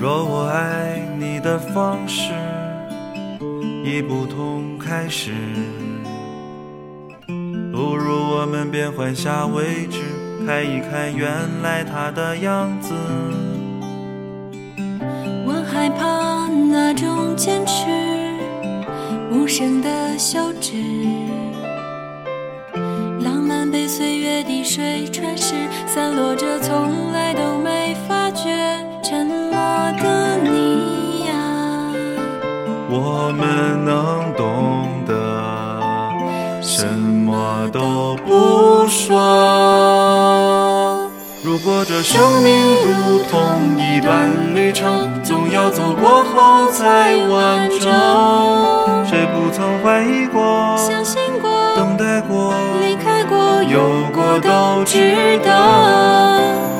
若我爱你的方式已不同开始，不如我们变换下位置，看一看原来他的样子。我害怕那种坚持，无声的休止，浪漫被岁月滴水穿石，散落着，从来都没么都不说。如果这生命如同一段旅程，总要走过后才完整。谁不曾怀疑过、相信过、等待过、离开过、有过都值得。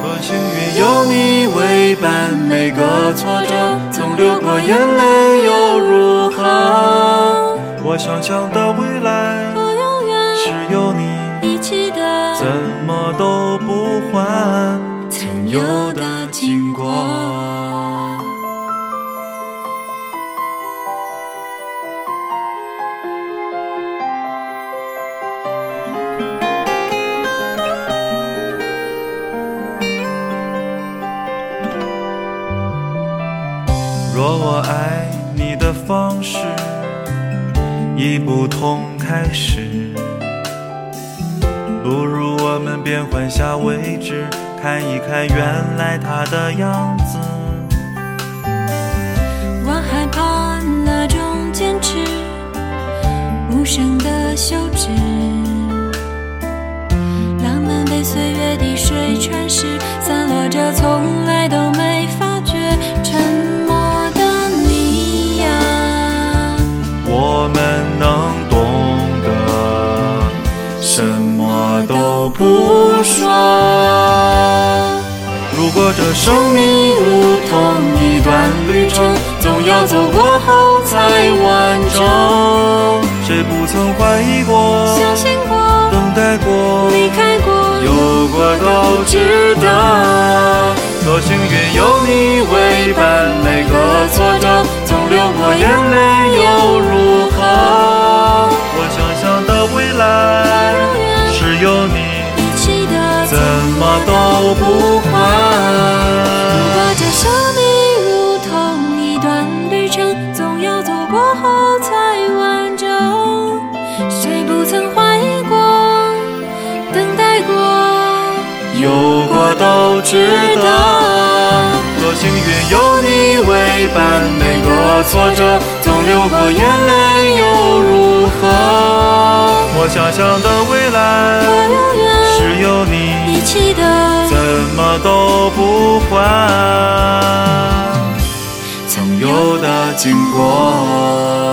多幸运有你为伴，每个挫折曾流过眼泪又如何？我想象的未来我永远是有你，怎么都不换曾有的经过。若我爱你的方式已不同开始，不如我们变换下位置，看一看原来他的样子。我害怕那种坚持，无声的休止，浪漫被岁月滴水穿石，散落着，从来都没发觉。沉默的你呀，我们能懂得，什么都不说。如果这生命如同一段旅程，总要走过后才完整。谁不曾怀疑过、相信过、等待过、离开过、有过都值得。多幸运有你为伴，都值得。多幸运有你为伴，每个挫折总流过眼泪又如何？我想象的未来是有你，一起的，怎么都不换曾有的经过。